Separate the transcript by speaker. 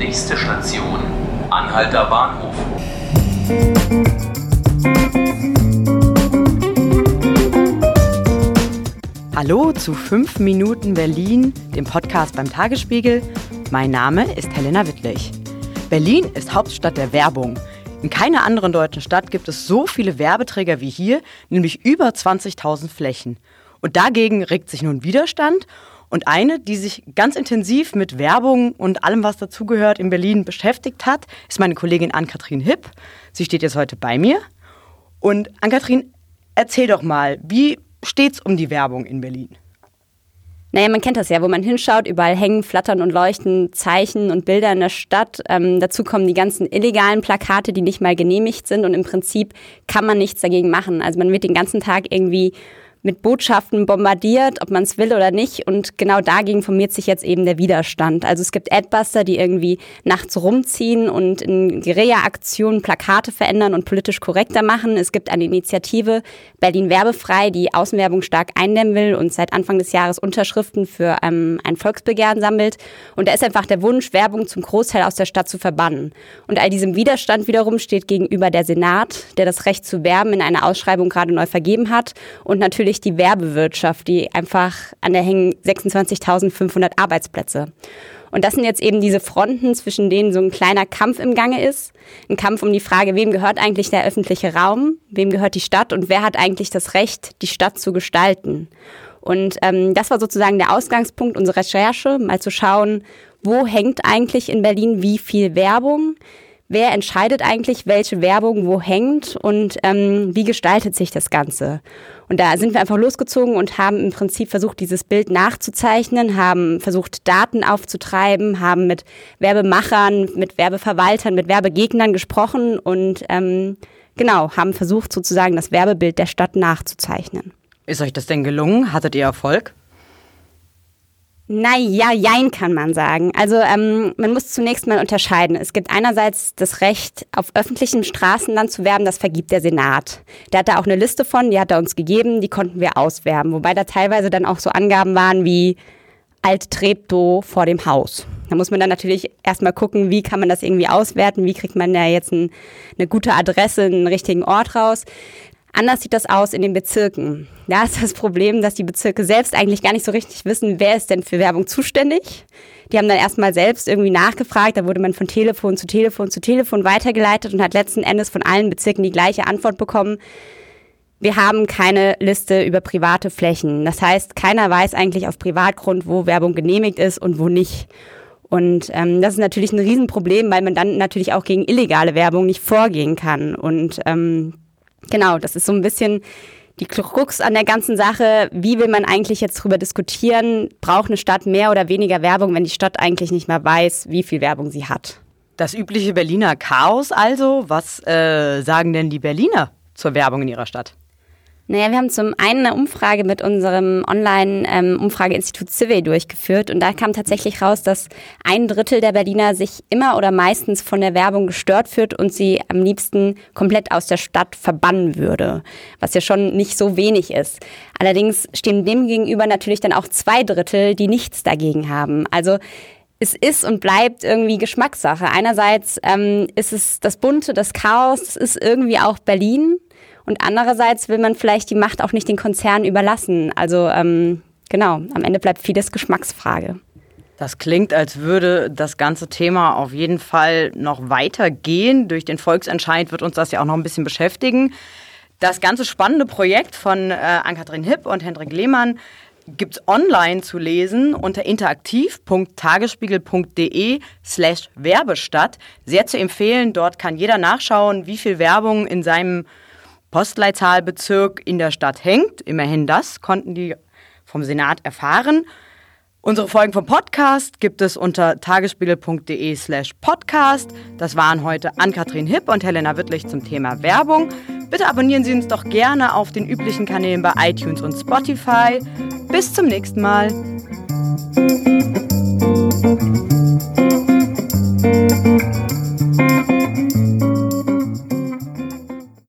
Speaker 1: Nächste Station, Anhalter Bahnhof.
Speaker 2: Hallo zu 5 Minuten Berlin, dem Podcast beim Tagesspiegel. Mein Name ist Helena Wittlich. Berlin ist Hauptstadt der Werbung. In keiner anderen deutschen Stadt gibt es so viele Werbeträger wie hier, nämlich über 20.000 Flächen. Und dagegen regt sich nun Widerstand und eine, die sich ganz intensiv mit Werbung und allem, was dazugehört, in Berlin beschäftigt hat, ist meine Kollegin Ann-Kathrin Hipp. Sie steht jetzt heute bei mir. Und Ann-Kathrin, erzähl doch mal, wie steht es um die Werbung in Berlin?
Speaker 3: Naja, man kennt das ja, wo man hinschaut, überall hängen, flattern und leuchten Zeichen und Bilder in der Stadt. Ähm, dazu kommen die ganzen illegalen Plakate, die nicht mal genehmigt sind und im Prinzip kann man nichts dagegen machen. Also man wird den ganzen Tag irgendwie mit Botschaften bombardiert, ob man es will oder nicht. Und genau dagegen formiert sich jetzt eben der Widerstand. Also es gibt Adbuster, die irgendwie nachts rumziehen und in Guerilla-Aktionen Plakate verändern und politisch korrekter machen. Es gibt eine Initiative Berlin Werbefrei, die Außenwerbung stark eindämmen will und seit Anfang des Jahres Unterschriften für ähm, ein Volksbegehren sammelt. Und da ist einfach der Wunsch, Werbung zum Großteil aus der Stadt zu verbannen. Und all diesem Widerstand wiederum steht gegenüber der Senat, der das Recht zu werben in einer Ausschreibung gerade neu vergeben hat und natürlich natürlich die Werbewirtschaft, die einfach an der hängen 26.500 Arbeitsplätze. Und das sind jetzt eben diese Fronten, zwischen denen so ein kleiner Kampf im Gange ist. Ein Kampf um die Frage, wem gehört eigentlich der öffentliche Raum, wem gehört die Stadt und wer hat eigentlich das Recht, die Stadt zu gestalten. Und ähm, das war sozusagen der Ausgangspunkt unserer Recherche, mal zu schauen, wo hängt eigentlich in Berlin wie viel Werbung, wer entscheidet eigentlich, welche Werbung wo hängt und ähm, wie gestaltet sich das Ganze. Und da sind wir einfach losgezogen und haben im Prinzip versucht, dieses Bild nachzuzeichnen, haben versucht, Daten aufzutreiben, haben mit Werbemachern, mit Werbeverwaltern, mit Werbegegnern gesprochen und ähm, genau, haben versucht, sozusagen das Werbebild der Stadt nachzuzeichnen.
Speaker 2: Ist euch das denn gelungen? Hattet ihr Erfolg?
Speaker 3: Naja, jein kann man sagen. Also ähm, man muss zunächst mal unterscheiden. Es gibt einerseits das Recht, auf öffentlichem Straßenland zu werben, das vergibt der Senat. Der hat da auch eine Liste von, die hat er uns gegeben, die konnten wir auswerben. Wobei da teilweise dann auch so Angaben waren wie Alt Treptow vor dem Haus. Da muss man dann natürlich erstmal gucken, wie kann man das irgendwie auswerten, wie kriegt man da jetzt ein, eine gute Adresse, einen richtigen Ort raus. Anders sieht das aus in den Bezirken. Da ist das Problem, dass die Bezirke selbst eigentlich gar nicht so richtig wissen, wer ist denn für Werbung zuständig. Die haben dann erstmal selbst irgendwie nachgefragt, da wurde man von Telefon zu Telefon zu Telefon weitergeleitet und hat letzten Endes von allen Bezirken die gleiche Antwort bekommen. Wir haben keine Liste über private Flächen. Das heißt, keiner weiß eigentlich auf Privatgrund, wo Werbung genehmigt ist und wo nicht. Und ähm, das ist natürlich ein Riesenproblem, weil man dann natürlich auch gegen illegale Werbung nicht vorgehen kann. Und ähm, Genau, das ist so ein bisschen die Krux an der ganzen Sache. Wie will man eigentlich jetzt darüber diskutieren? Braucht eine Stadt mehr oder weniger Werbung, wenn die Stadt eigentlich nicht mehr weiß, wie viel Werbung sie hat?
Speaker 2: Das übliche Berliner Chaos also. Was äh, sagen denn die Berliner zur Werbung in ihrer Stadt?
Speaker 3: Naja, wir haben zum einen eine Umfrage mit unserem Online-Umfrageinstitut ähm, Civey durchgeführt und da kam tatsächlich raus, dass ein Drittel der Berliner sich immer oder meistens von der Werbung gestört fühlt und sie am liebsten komplett aus der Stadt verbannen würde, was ja schon nicht so wenig ist. Allerdings stehen dem gegenüber natürlich dann auch zwei Drittel, die nichts dagegen haben. Also es ist und bleibt irgendwie Geschmackssache. Einerseits ähm, ist es das Bunte, das Chaos, es ist irgendwie auch Berlin. Und andererseits will man vielleicht die Macht auch nicht den Konzernen überlassen. Also ähm, genau, am Ende bleibt vieles Geschmacksfrage.
Speaker 2: Das klingt, als würde das ganze Thema auf jeden Fall noch weitergehen. Durch den Volksentscheid wird uns das ja auch noch ein bisschen beschäftigen. Das ganze spannende Projekt von äh, Ann-Kathrin Hipp und Hendrik Lehmann gibt es online zu lesen unter interaktiv.tagesspiegel.de slash Werbestadt. Sehr zu empfehlen, dort kann jeder nachschauen, wie viel Werbung in seinem Postleitzahlbezirk in der Stadt hängt. Immerhin das konnten die vom Senat erfahren. Unsere Folgen vom Podcast gibt es unter tagesspiegel.de slash podcast. Das waren heute Ann-Kathrin Hipp und Helena Wittlich zum Thema Werbung. Bitte abonnieren Sie uns doch gerne auf den üblichen Kanälen bei iTunes und Spotify. Bis zum nächsten Mal.